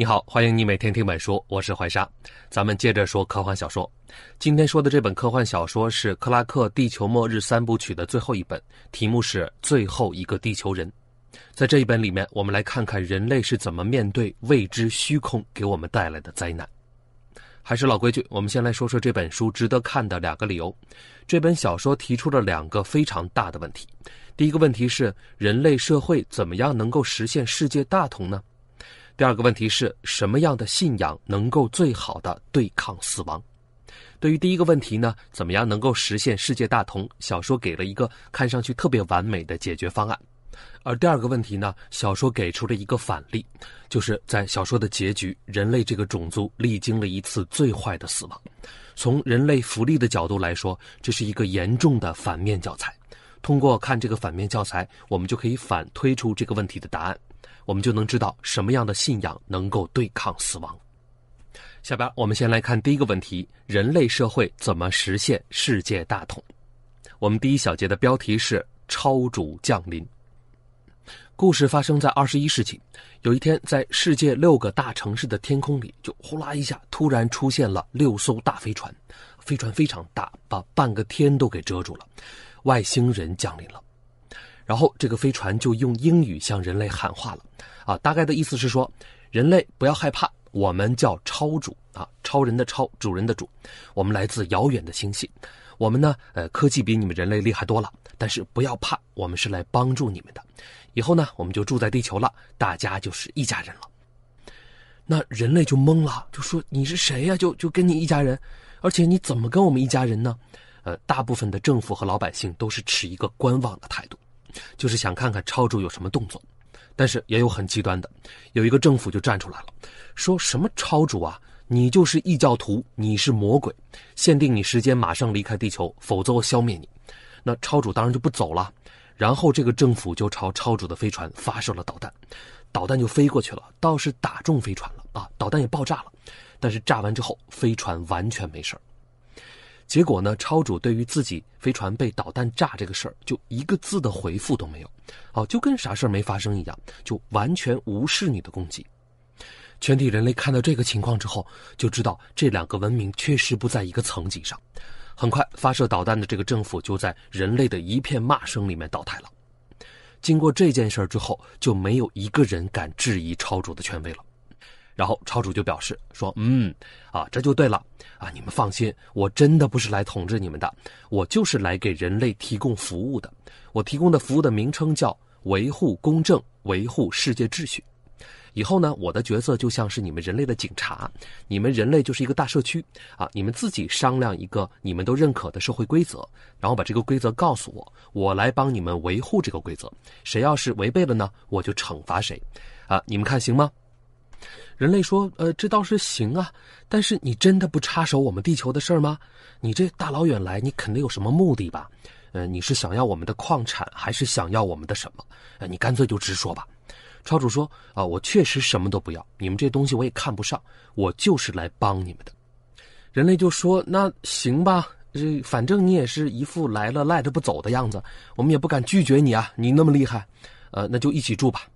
你好，欢迎你每天听本书，我是怀沙。咱们接着说科幻小说。今天说的这本科幻小说是克拉克《地球末日三部曲》的最后一本，题目是《最后一个地球人》。在这一本里面，我们来看看人类是怎么面对未知虚空给我们带来的灾难。还是老规矩，我们先来说说这本书值得看的两个理由。这本小说提出了两个非常大的问题。第一个问题是，人类社会怎么样能够实现世界大同呢？第二个问题是什么样的信仰能够最好的对抗死亡？对于第一个问题呢，怎么样能够实现世界大同？小说给了一个看上去特别完美的解决方案。而第二个问题呢，小说给出了一个反例，就是在小说的结局，人类这个种族历经了一次最坏的死亡。从人类福利的角度来说，这是一个严重的反面教材。通过看这个反面教材，我们就可以反推出这个问题的答案。我们就能知道什么样的信仰能够对抗死亡。下边我们先来看第一个问题：人类社会怎么实现世界大同？我们第一小节的标题是“超主降临”。故事发生在二十一世纪，有一天，在世界六个大城市的天空里，就呼啦一下，突然出现了六艘大飞船，飞船非常大，把半个天都给遮住了。外星人降临了。然后这个飞船就用英语向人类喊话了，啊，大概的意思是说，人类不要害怕，我们叫超主啊，超人的超，主人的主，我们来自遥远的星系，我们呢，呃，科技比你们人类厉害多了，但是不要怕，我们是来帮助你们的，以后呢，我们就住在地球了，大家就是一家人了。那人类就懵了，就说你是谁呀？就就跟你一家人，而且你怎么跟我们一家人呢？呃，大部分的政府和老百姓都是持一个观望的态度。就是想看看超主有什么动作，但是也有很极端的，有一个政府就站出来了，说什么超主啊，你就是异教徒，你是魔鬼，限定你时间，马上离开地球，否则我消灭你。那超主当然就不走了，然后这个政府就朝超主的飞船发射了导弹，导弹就飞过去了，倒是打中飞船了啊，导弹也爆炸了，但是炸完之后飞船完全没事儿。结果呢？超主对于自己飞船被导弹炸这个事儿，就一个字的回复都没有，哦，就跟啥事儿没发生一样，就完全无视你的攻击。全体人类看到这个情况之后，就知道这两个文明确实不在一个层级上。很快，发射导弹的这个政府就在人类的一片骂声里面倒台了。经过这件事儿之后，就没有一个人敢质疑超主的权威了。然后超主就表示说：“嗯，啊，这就对了，啊，你们放心，我真的不是来统治你们的，我就是来给人类提供服务的。我提供的服务的名称叫维护公正，维护世界秩序。以后呢，我的角色就像是你们人类的警察，你们人类就是一个大社区，啊，你们自己商量一个你们都认可的社会规则，然后把这个规则告诉我，我来帮你们维护这个规则。谁要是违背了呢，我就惩罚谁，啊，你们看行吗？”人类说：“呃，这倒是行啊，但是你真的不插手我们地球的事儿吗？你这大老远来，你肯定有什么目的吧？呃，你是想要我们的矿产，还是想要我们的什么？呃，你干脆就直说吧。”超主说：“啊，我确实什么都不要，你们这东西我也看不上，我就是来帮你们的。”人类就说：“那行吧，这反正你也是一副来了赖着不走的样子，我们也不敢拒绝你啊，你那么厉害，呃，那就一起住吧。”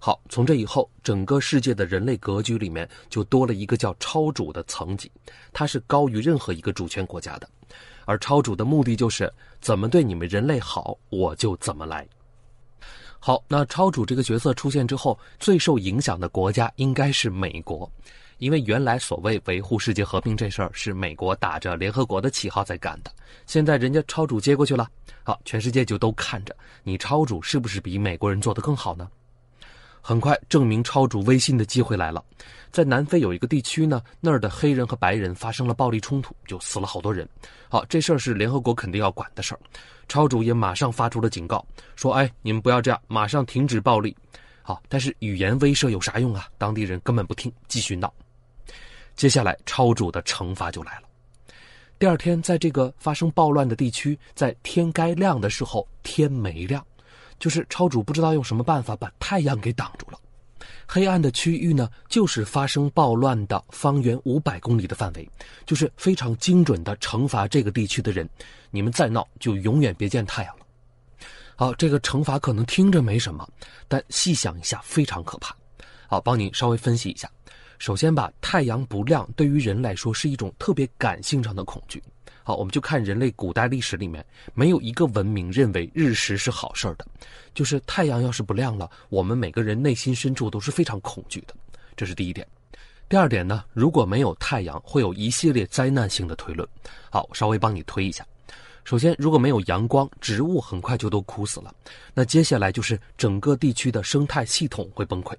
好，从这以后，整个世界的人类格局里面就多了一个叫超主的层级，它是高于任何一个主权国家的，而超主的目的就是怎么对你们人类好，我就怎么来。好，那超主这个角色出现之后，最受影响的国家应该是美国，因为原来所谓维护世界和平这事儿是美国打着联合国的旗号在干的，现在人家超主接过去了，好，全世界就都看着你超主是不是比美国人做得更好呢？很快，证明超主威信的机会来了。在南非有一个地区呢，那儿的黑人和白人发生了暴力冲突，就死了好多人。好，这事儿是联合国肯定要管的事儿。超主也马上发出了警告，说：“哎，你们不要这样，马上停止暴力。”好，但是语言威慑有啥用啊？当地人根本不听，继续闹。接下来，超主的惩罚就来了。第二天，在这个发生暴乱的地区，在天该亮的时候，天没亮。就是超主不知道用什么办法把太阳给挡住了，黑暗的区域呢，就是发生暴乱的方圆五百公里的范围，就是非常精准的惩罚这个地区的人，你们再闹就永远别见太阳了。好，这个惩罚可能听着没什么，但细想一下非常可怕。好，帮你稍微分析一下，首先吧，太阳不亮对于人来说是一种特别感性上的恐惧。好，我们就看人类古代历史里面，没有一个文明认为日食是好事儿的。就是太阳要是不亮了，我们每个人内心深处都是非常恐惧的。这是第一点。第二点呢，如果没有太阳，会有一系列灾难性的推论。好，我稍微帮你推一下。首先，如果没有阳光，植物很快就都枯死了。那接下来就是整个地区的生态系统会崩溃。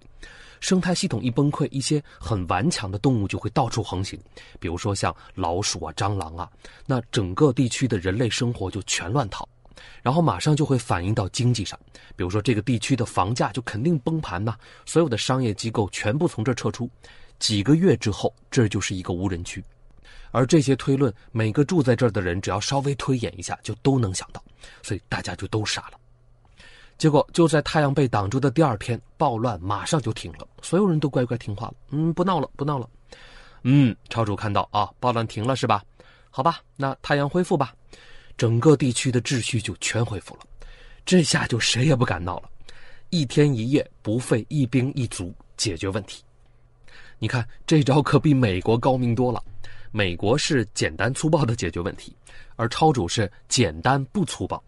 生态系统一崩溃，一些很顽强的动物就会到处横行，比如说像老鼠啊、蟑螂啊，那整个地区的人类生活就全乱套。然后马上就会反映到经济上，比如说这个地区的房价就肯定崩盘呐，所有的商业机构全部从这撤出。几个月之后，这就是一个无人区。而这些推论，每个住在这儿的人只要稍微推演一下，就都能想到，所以大家就都傻了。结果就在太阳被挡住的第二天，暴乱马上就停了，所有人都乖乖听话了。嗯，不闹了，不闹了。嗯，超主看到啊，暴乱停了是吧？好吧，那太阳恢复吧，整个地区的秩序就全恢复了。这下就谁也不敢闹了，一天一夜不费一兵一卒解决问题。你看这招可比美国高明多了。美国是简单粗暴的解决问题，而超主是简单不粗暴。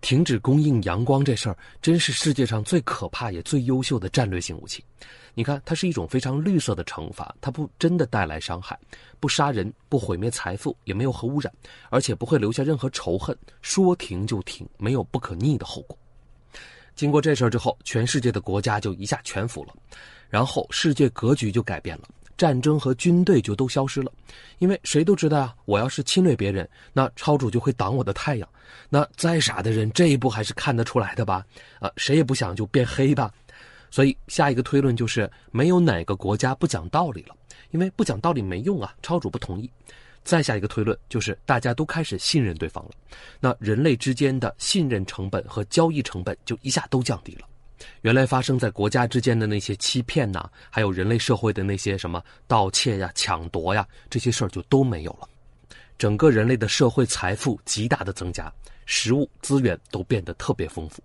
停止供应阳光这事儿，真是世界上最可怕也最优秀的战略性武器。你看，它是一种非常绿色的惩罚，它不真的带来伤害，不杀人，不毁灭财富，也没有核污染，而且不会留下任何仇恨。说停就停，没有不可逆的后果。经过这事儿之后，全世界的国家就一下全服了，然后世界格局就改变了。战争和军队就都消失了，因为谁都知道啊，我要是侵略别人，那超主就会挡我的太阳。那再傻的人，这一步还是看得出来的吧？啊，谁也不想就变黑吧。所以下一个推论就是，没有哪个国家不讲道理了，因为不讲道理没用啊，超主不同意。再下一个推论就是，大家都开始信任对方了，那人类之间的信任成本和交易成本就一下都降低了。原来发生在国家之间的那些欺骗呐，还有人类社会的那些什么盗窃呀、抢夺呀，这些事儿就都没有了。整个人类的社会财富极大的增加，食物资源都变得特别丰富。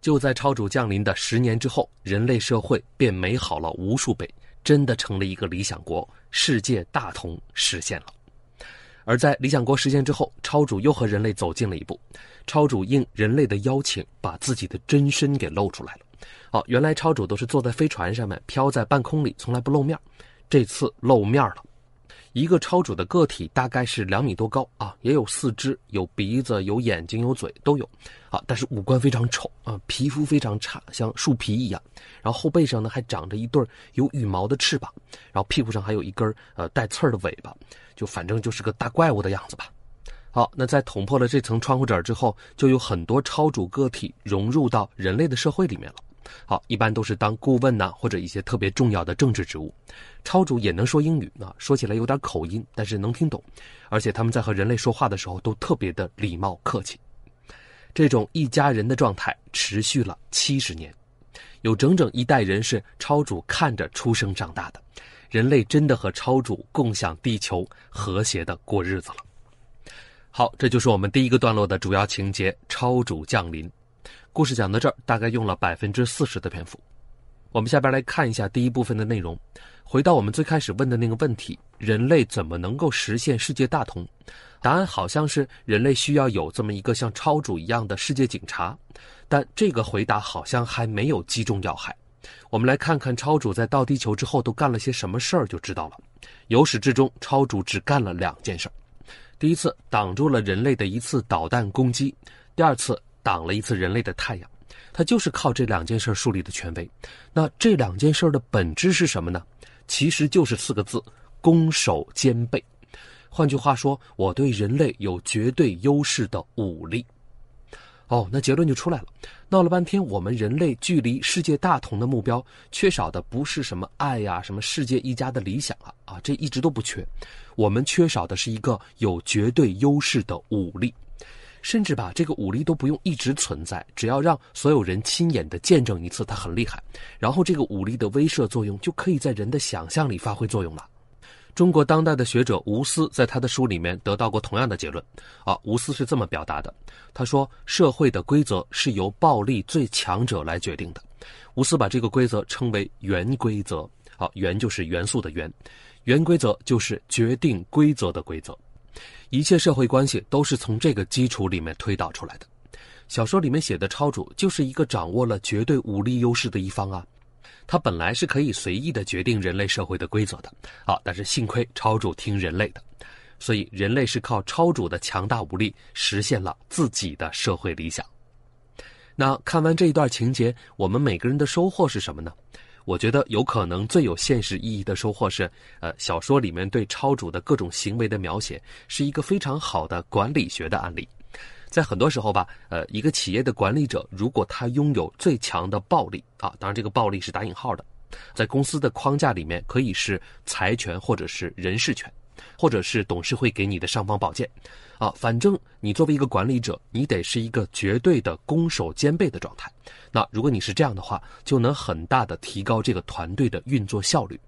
就在超主降临的十年之后，人类社会变美好了无数倍，真的成了一个理想国，世界大同实现了。而在理想国实现之后，超主又和人类走近了一步。超主应人类的邀请，把自己的真身给露出来了。哦，原来超主都是坐在飞船上面，飘在半空里，从来不露面。这次露面了。一个超主的个体大概是两米多高啊，也有四肢，有鼻子，有眼睛，有嘴，都有。啊，但是五官非常丑啊，皮肤非常差，像树皮一样。然后后背上呢还长着一对有羽毛的翅膀，然后屁股上还有一根呃带刺儿的尾巴，就反正就是个大怪物的样子吧。好，那在捅破了这层窗户纸之后，就有很多超主个体融入到人类的社会里面了。好，一般都是当顾问呐，或者一些特别重要的政治职务。超主也能说英语啊，说起来有点口音，但是能听懂。而且他们在和人类说话的时候都特别的礼貌客气。这种一家人的状态持续了七十年，有整整一代人是超主看着出生长大的。人类真的和超主共享地球，和谐的过日子了。好，这就是我们第一个段落的主要情节——超主降临。故事讲到这儿，大概用了百分之四十的篇幅。我们下边来看一下第一部分的内容。回到我们最开始问的那个问题：人类怎么能够实现世界大同？答案好像是人类需要有这么一个像超主一样的世界警察。但这个回答好像还没有击中要害。我们来看看超主在到地球之后都干了些什么事儿，就知道了。由始至终，超主只干了两件事儿。第一次挡住了人类的一次导弹攻击，第二次挡了一次人类的太阳，他就是靠这两件事树立的权威。那这两件事的本质是什么呢？其实就是四个字：攻守兼备。换句话说，我对人类有绝对优势的武力。哦，那结论就出来了。闹了半天，我们人类距离世界大同的目标，缺少的不是什么爱呀，什么世界一家的理想啊，啊，这一直都不缺。我们缺少的是一个有绝对优势的武力，甚至把这个武力都不用一直存在，只要让所有人亲眼的见证一次，它很厉害，然后这个武力的威慑作用就可以在人的想象里发挥作用了。中国当代的学者吴思在他的书里面得到过同样的结论，啊，吴思是这么表达的，他说：社会的规则是由暴力最强者来决定的。吴思把这个规则称为原规则，好，原就是元素的原，原规则就是决定规则的规则。一切社会关系都是从这个基础里面推导出来的。小说里面写的超主就是一个掌握了绝对武力优势的一方啊，他本来是可以随意的决定人类社会的规则的啊，但是幸亏超主听人类的，所以人类是靠超主的强大武力实现了自己的社会理想。那看完这一段情节，我们每个人的收获是什么呢？我觉得有可能最有现实意义的收获是，呃，小说里面对超主的各种行为的描写是一个非常好的管理学的案例。在很多时候吧，呃，一个企业的管理者如果他拥有最强的暴力啊，当然这个暴力是打引号的，在公司的框架里面可以是财权或者是人事权，或者是董事会给你的尚方宝剑。啊，反正你作为一个管理者，你得是一个绝对的攻守兼备的状态。那如果你是这样的话，就能很大的提高这个团队的运作效率。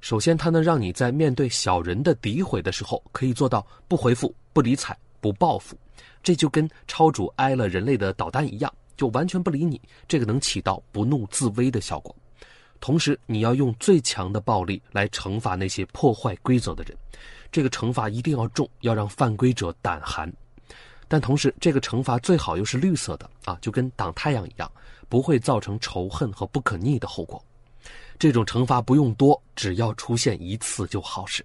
首先，它能让你在面对小人的诋毁的时候，可以做到不回复、不理睬、不报复。这就跟超主挨了人类的导弹一样，就完全不理你。这个能起到不怒自威的效果。同时，你要用最强的暴力来惩罚那些破坏规则的人。这个惩罚一定要重，要让犯规者胆寒，但同时这个惩罚最好又是绿色的啊，就跟挡太阳一样，不会造成仇恨和不可逆的后果。这种惩罚不用多，只要出现一次就好使。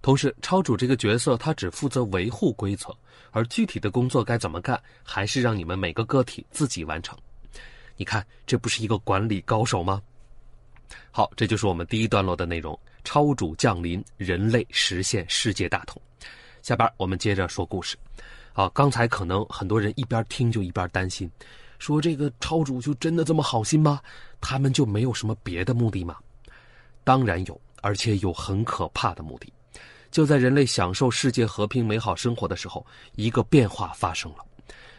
同时，超主这个角色他只负责维护规则，而具体的工作该怎么干，还是让你们每个个体自己完成。你看，这不是一个管理高手吗？好，这就是我们第一段落的内容。超主降临，人类实现世界大同。下边我们接着说故事。啊，刚才可能很多人一边听就一边担心，说这个超主就真的这么好心吗？他们就没有什么别的目的吗？当然有，而且有很可怕的目的。就在人类享受世界和平美好生活的时候，一个变化发生了。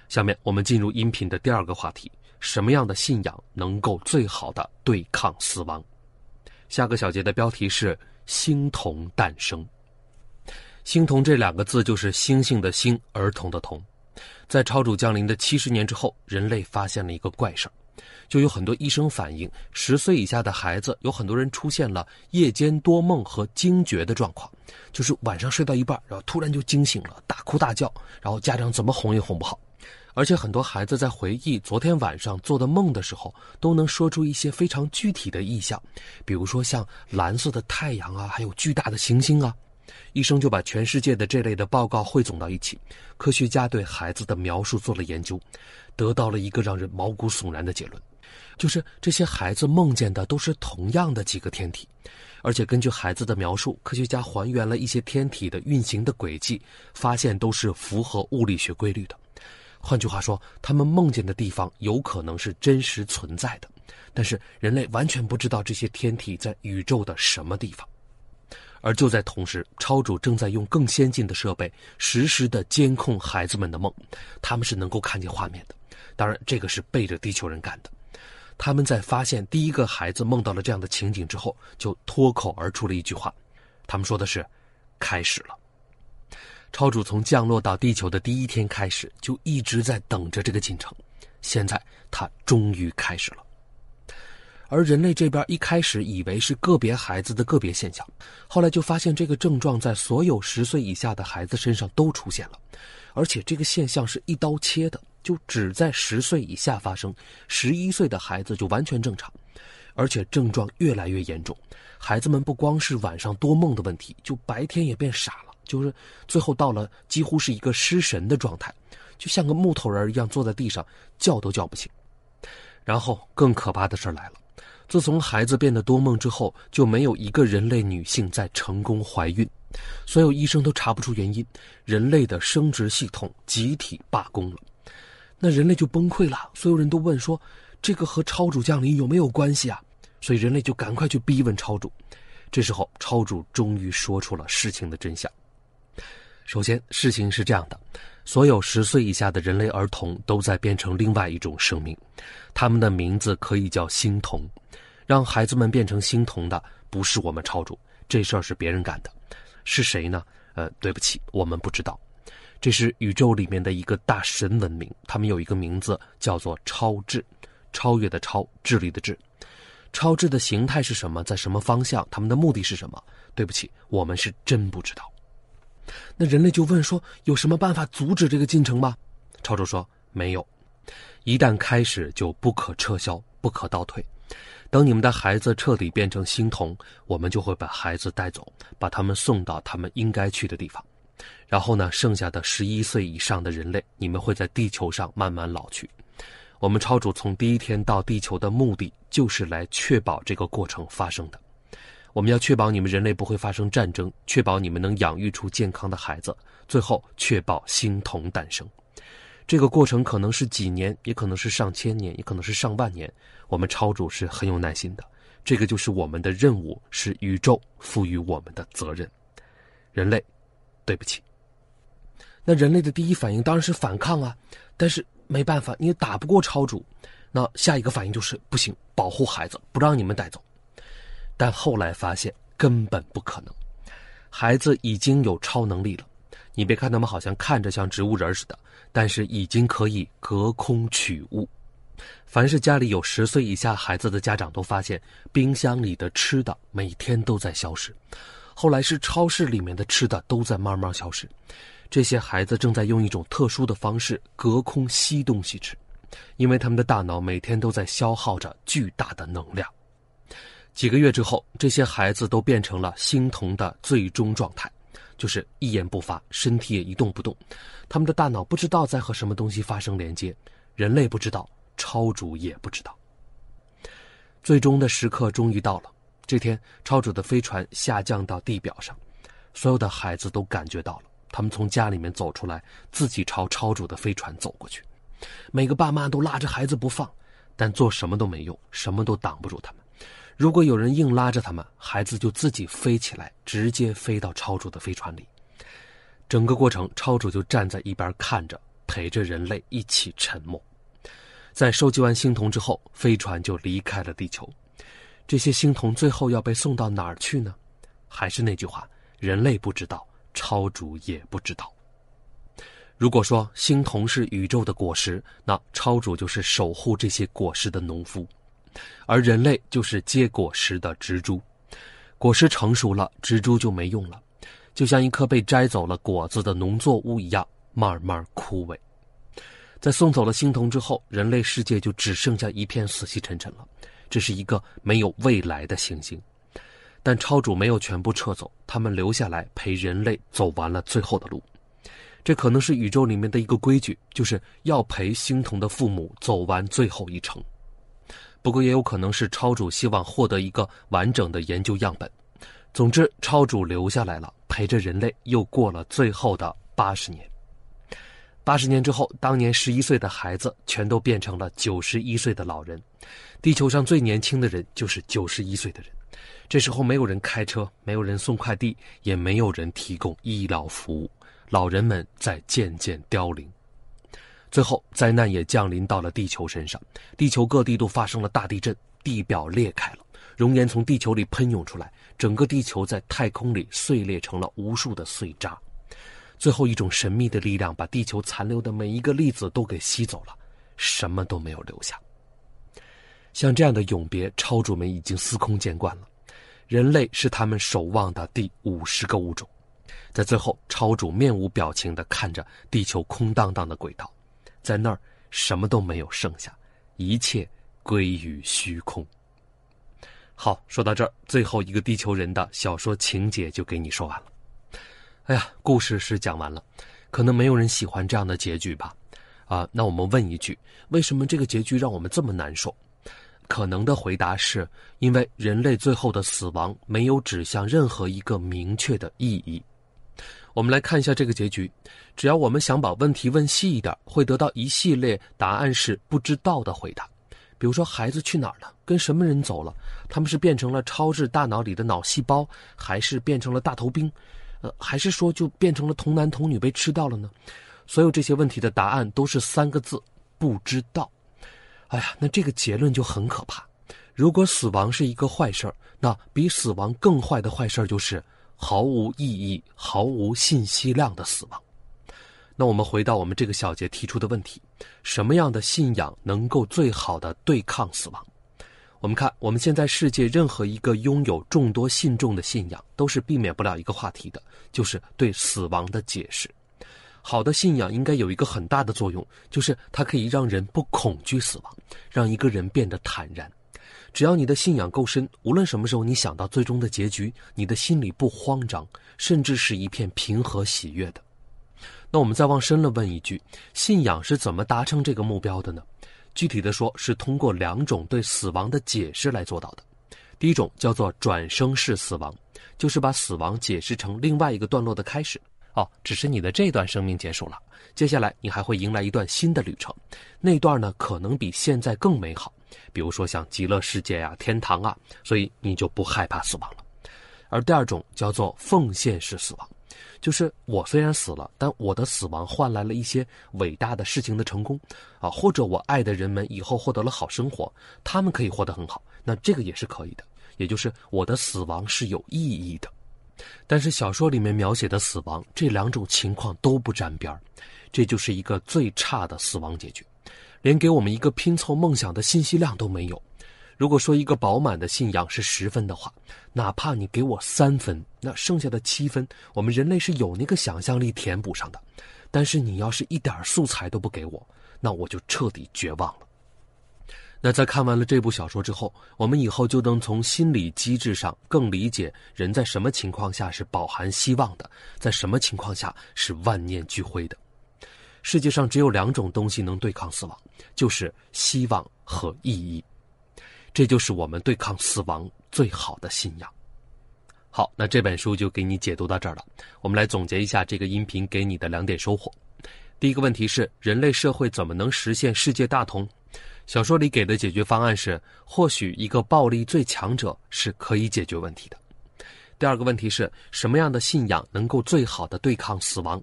下面我们进入音频的第二个话题：什么样的信仰能够最好的对抗死亡？下个小节的标题是“星童诞生”。星童这两个字就是星星的星，儿童的童。在超主降临的七十年之后，人类发现了一个怪事儿，就有很多医生反映，十岁以下的孩子有很多人出现了夜间多梦和惊厥的状况，就是晚上睡到一半，然后突然就惊醒了，大哭大叫，然后家长怎么哄也哄不好。而且很多孩子在回忆昨天晚上做的梦的时候，都能说出一些非常具体的意象，比如说像蓝色的太阳啊，还有巨大的行星啊。医生就把全世界的这类的报告汇总到一起，科学家对孩子的描述做了研究，得到了一个让人毛骨悚然的结论，就是这些孩子梦见的都是同样的几个天体，而且根据孩子的描述，科学家还原了一些天体的运行的轨迹，发现都是符合物理学规律的。换句话说，他们梦见的地方有可能是真实存在的，但是人类完全不知道这些天体在宇宙的什么地方。而就在同时，超主正在用更先进的设备实时的监控孩子们的梦，他们是能够看见画面的。当然，这个是背着地球人干的。他们在发现第一个孩子梦到了这样的情景之后，就脱口而出了一句话，他们说的是：“开始了。”超主从降落到地球的第一天开始，就一直在等着这个进程。现在他终于开始了。而人类这边一开始以为是个别孩子的个别现象，后来就发现这个症状在所有十岁以下的孩子身上都出现了，而且这个现象是一刀切的，就只在十岁以下发生，十一岁的孩子就完全正常，而且症状越来越严重。孩子们不光是晚上多梦的问题，就白天也变傻了。就是最后到了几乎是一个失神的状态，就像个木头人一样坐在地上叫都叫不醒。然后更可怕的事来了，自从孩子变得多梦之后，就没有一个人类女性在成功怀孕，所有医生都查不出原因，人类的生殖系统集体罢工了，那人类就崩溃了。所有人都问说，这个和超主降临有没有关系啊？所以人类就赶快去逼问超主。这时候超主终于说出了事情的真相。首先，事情是这样的：所有十岁以下的人类儿童都在变成另外一种生命，他们的名字可以叫星童。让孩子们变成星童的不是我们超主，这事儿是别人干的。是谁呢？呃，对不起，我们不知道。这是宇宙里面的一个大神文明，他们有一个名字叫做超智，超越的超，智力的智。超智的形态是什么，在什么方向，他们的目的是什么？对不起，我们是真不知道。那人类就问说：“有什么办法阻止这个进程吗？”超主说：“没有，一旦开始就不可撤销，不可倒退。等你们的孩子彻底变成星童，我们就会把孩子带走，把他们送到他们应该去的地方。然后呢，剩下的十一岁以上的人类，你们会在地球上慢慢老去。我们超主从第一天到地球的目的，就是来确保这个过程发生的。”我们要确保你们人类不会发生战争，确保你们能养育出健康的孩子，最后确保星童诞生。这个过程可能是几年，也可能是上千年，也可能是上万年。我们超主是很有耐心的，这个就是我们的任务，是宇宙赋予我们的责任。人类，对不起。那人类的第一反应当然是反抗啊，但是没办法，你也打不过超主。那下一个反应就是不行，保护孩子，不让你们带走。但后来发现根本不可能，孩子已经有超能力了。你别看他们好像看着像植物人似的，但是已经可以隔空取物。凡是家里有十岁以下孩子的家长都发现，冰箱里的吃的每天都在消失。后来是超市里面的吃的都在慢慢消失。这些孩子正在用一种特殊的方式隔空吸东西吃，因为他们的大脑每天都在消耗着巨大的能量。几个月之后，这些孩子都变成了星童的最终状态，就是一言不发，身体也一动不动。他们的大脑不知道在和什么东西发生连接，人类不知道，超主也不知道。最终的时刻终于到了，这天，超主的飞船下降到地表上，所有的孩子都感觉到了。他们从家里面走出来，自己朝超主的飞船走过去。每个爸妈都拉着孩子不放，但做什么都没用，什么都挡不住他们。如果有人硬拉着他们，孩子就自己飞起来，直接飞到超主的飞船里。整个过程，超主就站在一边看着，陪着人类一起沉默。在收集完星童之后，飞船就离开了地球。这些星童最后要被送到哪儿去呢？还是那句话，人类不知道，超主也不知道。如果说星童是宇宙的果实，那超主就是守护这些果实的农夫。而人类就是结果实的植株，果实成熟了，植株就没用了，就像一棵被摘走了果子的农作物一样，慢慢枯萎。在送走了星童之后，人类世界就只剩下一片死气沉沉了。这是一个没有未来的行星，但超主没有全部撤走，他们留下来陪人类走完了最后的路。这可能是宇宙里面的一个规矩，就是要陪星童的父母走完最后一程。不过也有可能是超主希望获得一个完整的研究样本。总之，超主留下来了，陪着人类又过了最后的八十年。八十年之后，当年十一岁的孩子全都变成了九十一岁的老人。地球上最年轻的人就是九十一岁的人。这时候，没有人开车，没有人送快递，也没有人提供医疗服务，老人们在渐渐凋零。最后，灾难也降临到了地球身上，地球各地都发生了大地震，地表裂开了，熔岩从地球里喷涌出来，整个地球在太空里碎裂成了无数的碎渣。最后，一种神秘的力量把地球残留的每一个粒子都给吸走了，什么都没有留下。像这样的永别，超主们已经司空见惯了。人类是他们守望的第五十个物种，在最后，超主面无表情地看着地球空荡荡的轨道。在那儿，什么都没有剩下，一切归于虚空。好，说到这儿，最后一个地球人的小说情节就给你说完了。哎呀，故事是讲完了，可能没有人喜欢这样的结局吧？啊，那我们问一句：为什么这个结局让我们这么难受？可能的回答是因为人类最后的死亡没有指向任何一个明确的意义。我们来看一下这个结局。只要我们想把问题问细一点，会得到一系列答案是不知道的回答。比如说，孩子去哪儿了？跟什么人走了？他们是变成了超智大脑里的脑细胞，还是变成了大头兵？呃，还是说就变成了童男童女被吃掉了呢？所有这些问题的答案都是三个字：不知道。哎呀，那这个结论就很可怕。如果死亡是一个坏事儿，那比死亡更坏的坏事儿就是。毫无意义、毫无信息量的死亡。那我们回到我们这个小节提出的问题：什么样的信仰能够最好的对抗死亡？我们看，我们现在世界任何一个拥有众多信众的信仰，都是避免不了一个话题的，就是对死亡的解释。好的信仰应该有一个很大的作用，就是它可以让人不恐惧死亡，让一个人变得坦然。只要你的信仰够深，无论什么时候你想到最终的结局，你的心里不慌张，甚至是一片平和喜悦的。那我们再往深了问一句：信仰是怎么达成这个目标的呢？具体的说，是通过两种对死亡的解释来做到的。第一种叫做转生式死亡，就是把死亡解释成另外一个段落的开始。哦，只是你的这段生命结束了，接下来你还会迎来一段新的旅程，那段呢可能比现在更美好。比如说像极乐世界呀、天堂啊，所以你就不害怕死亡了。而第二种叫做奉献式死亡。就是我虽然死了，但我的死亡换来了一些伟大的事情的成功，啊，或者我爱的人们以后获得了好生活，他们可以活得很好，那这个也是可以的。也就是我的死亡是有意义的。但是小说里面描写的死亡，这两种情况都不沾边儿，这就是一个最差的死亡结局，连给我们一个拼凑梦想的信息量都没有。如果说一个饱满的信仰是十分的话，哪怕你给我三分，那剩下的七分，我们人类是有那个想象力填补上的。但是你要是一点素材都不给我，那我就彻底绝望了。那在看完了这部小说之后，我们以后就能从心理机制上更理解人在什么情况下是饱含希望的，在什么情况下是万念俱灰的。世界上只有两种东西能对抗死亡，就是希望和意义。这就是我们对抗死亡最好的信仰。好，那这本书就给你解读到这儿了。我们来总结一下这个音频给你的两点收获。第一个问题是：人类社会怎么能实现世界大同？小说里给的解决方案是：或许一个暴力最强者是可以解决问题的。第二个问题是什么样的信仰能够最好的对抗死亡？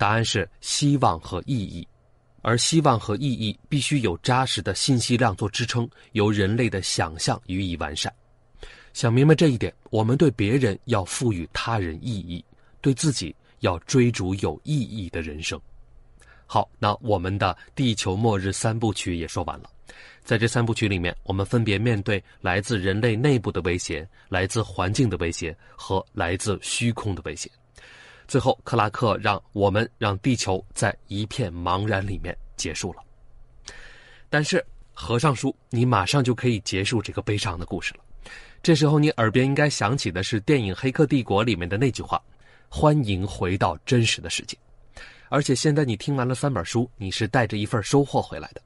答案是希望和意义。而希望和意义必须有扎实的信息量做支撑，由人类的想象予以完善。想明白这一点，我们对别人要赋予他人意义，对自己要追逐有意义的人生。好，那我们的地球末日三部曲也说完了。在这三部曲里面，我们分别面对来自人类内部的威胁、来自环境的威胁和来自虚空的威胁。最后，克拉克让我们让地球在一片茫然里面结束了。但是，合上书，你马上就可以结束这个悲伤的故事了。这时候，你耳边应该响起的是电影《黑客帝国》里面的那句话：“欢迎回到真实的世界。”而且，现在你听完了三本书，你是带着一份收获回来的。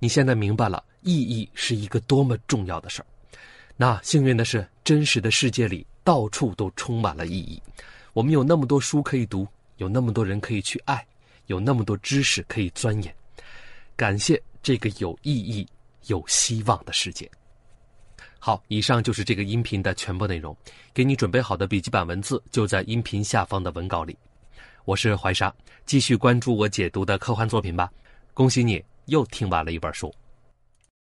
你现在明白了意义是一个多么重要的事儿。那幸运的是，真实的世界里到处都充满了意义。我们有那么多书可以读，有那么多人可以去爱，有那么多知识可以钻研。感谢这个有意义、有希望的世界。好，以上就是这个音频的全部内容。给你准备好的笔记本文字就在音频下方的文稿里。我是怀沙，继续关注我解读的科幻作品吧。恭喜你又听完了一本书。